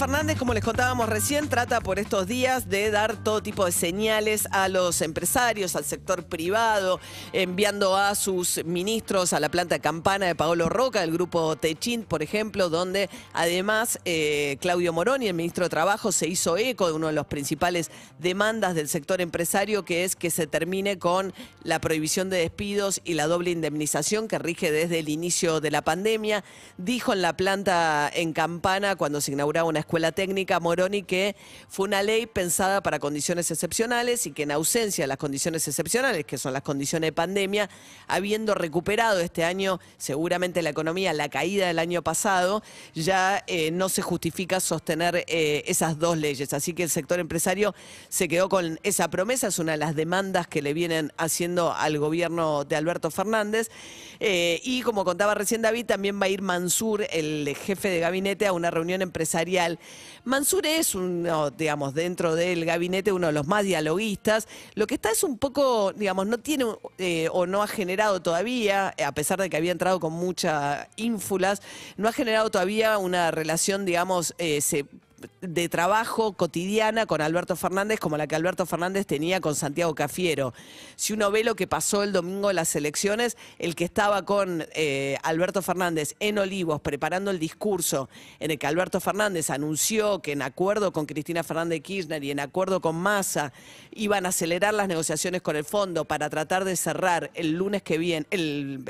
Fernández, como les contábamos recién, trata por estos días de dar todo tipo de señales a los empresarios, al sector privado, enviando a sus ministros a la planta campana de Paolo Roca, del grupo Techint, por ejemplo, donde además eh, Claudio Moroni, el ministro de Trabajo, se hizo eco de uno de los principales demandas del sector empresario, que es que se termine con la prohibición de despidos y la doble indemnización que rige desde el inicio de la pandemia. Dijo en la planta en campana, cuando se inauguraba una escuela técnica, Moroni, que fue una ley pensada para condiciones excepcionales y que en ausencia de las condiciones excepcionales, que son las condiciones de pandemia, habiendo recuperado este año seguramente la economía, la caída del año pasado, ya eh, no se justifica sostener eh, esas dos leyes. Así que el sector empresario se quedó con esa promesa, es una de las demandas que le vienen haciendo al gobierno de Alberto Fernández. Eh, y como contaba recién David, también va a ir Mansur, el jefe de gabinete, a una reunión empresarial. Mansur es uno, digamos, dentro del gabinete, uno de los más dialoguistas. Lo que está es un poco, digamos, no tiene eh, o no ha generado todavía, a pesar de que había entrado con mucha ínfulas, no ha generado todavía una relación, digamos, eh, se- de trabajo cotidiana con Alberto Fernández como la que Alberto Fernández tenía con Santiago Cafiero. Si uno ve lo que pasó el domingo en las elecciones, el que estaba con eh, Alberto Fernández en Olivos preparando el discurso en el que Alberto Fernández anunció que en acuerdo con Cristina Fernández de Kirchner y en acuerdo con Massa iban a acelerar las negociaciones con el fondo para tratar de cerrar el lunes que viene,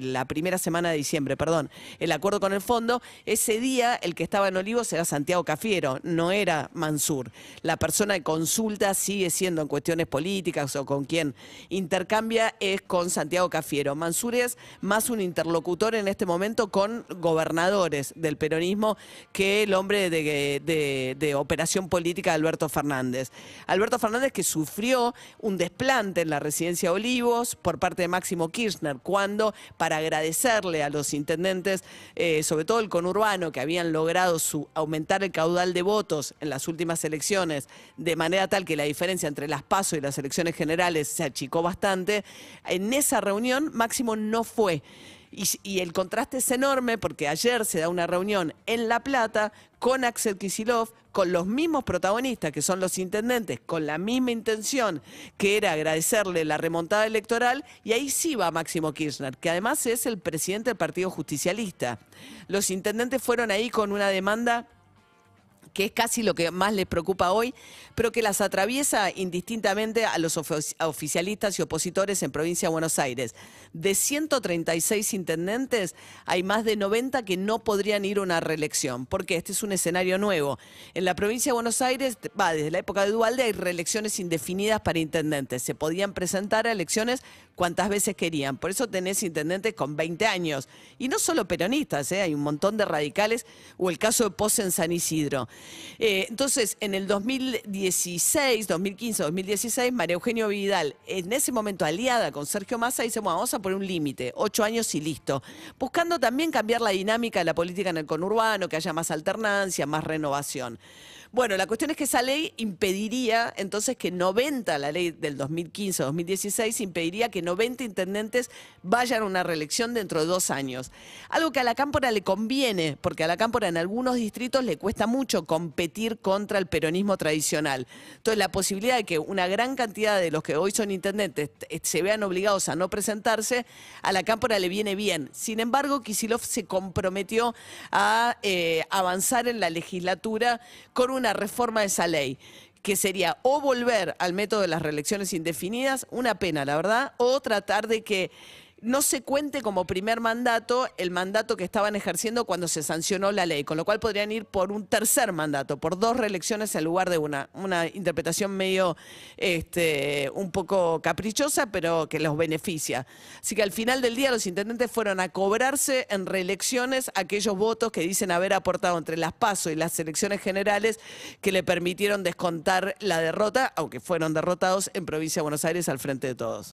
la primera semana de diciembre, perdón, el acuerdo con el fondo, ese día el que estaba en Olivos era Santiago Cafiero, no era Mansur. La persona de consulta sigue siendo en cuestiones políticas o con quien intercambia es con Santiago Cafiero. Mansur es más un interlocutor en este momento con gobernadores del peronismo que el hombre de, operación política de Alberto Fernández. Alberto Fernández que sufrió un desplante en la residencia de Olivos por parte de Máximo Kirchner, cuando para agradecerle a los intendentes, eh, sobre todo el conurbano, que habían logrado su, aumentar el caudal de votos en las últimas elecciones, de manera tal que la diferencia entre las PASO y las elecciones generales se achicó bastante, en esa reunión Máximo no fue. Y, y el contraste es enorme porque ayer se da una reunión en La Plata con Axel Kisilov, con los mismos protagonistas, que son los intendentes, con la misma intención, que era agradecerle la remontada electoral, y ahí sí va Máximo Kirchner, que además es el presidente del Partido Justicialista. Los intendentes fueron ahí con una demanda que es casi lo que más les preocupa hoy, pero que las atraviesa indistintamente a los oficialistas y opositores en provincia de Buenos Aires. De 136 intendentes, hay más de 90 que no podrían ir a una reelección, porque este es un escenario nuevo. En la provincia de Buenos Aires, va, desde la época de Dualde hay reelecciones indefinidas para intendentes. Se podían presentar a elecciones cuantas veces querían. Por eso tenés intendentes con 20 años. Y no solo peronistas, ¿eh? hay un montón de radicales, o el caso de Pose en San Isidro. Eh, entonces, en el 2016, 2015, 2016, María Eugenio Vidal, en ese momento aliada con Sergio Massa, dice, bueno, vamos a poner un límite, ocho años y listo. Buscando también cambiar la dinámica de la política en el conurbano, que haya más alternancia, más renovación. Bueno, la cuestión es que esa ley impediría, entonces, que 90, la ley del 2015-2016, impediría que 90 intendentes vayan a una reelección dentro de dos años. Algo que a la Cámpora le conviene, porque a la Cámpora en algunos distritos le cuesta mucho competir contra el peronismo tradicional. Entonces, la posibilidad de que una gran cantidad de los que hoy son intendentes eh, se vean obligados a no presentarse, a la Cámpora le viene bien. Sin embargo, Kisilov se comprometió a eh, avanzar en la legislatura con una reforma de esa ley que sería o volver al método de las reelecciones indefinidas, una pena, la verdad, o tratar de que no se cuente como primer mandato el mandato que estaban ejerciendo cuando se sancionó la ley, con lo cual podrían ir por un tercer mandato, por dos reelecciones en lugar de una. Una interpretación medio, este, un poco caprichosa, pero que los beneficia. Así que al final del día los intendentes fueron a cobrarse en reelecciones aquellos votos que dicen haber aportado entre las PASO y las elecciones generales que le permitieron descontar la derrota, aunque fueron derrotados en provincia de Buenos Aires al frente de todos.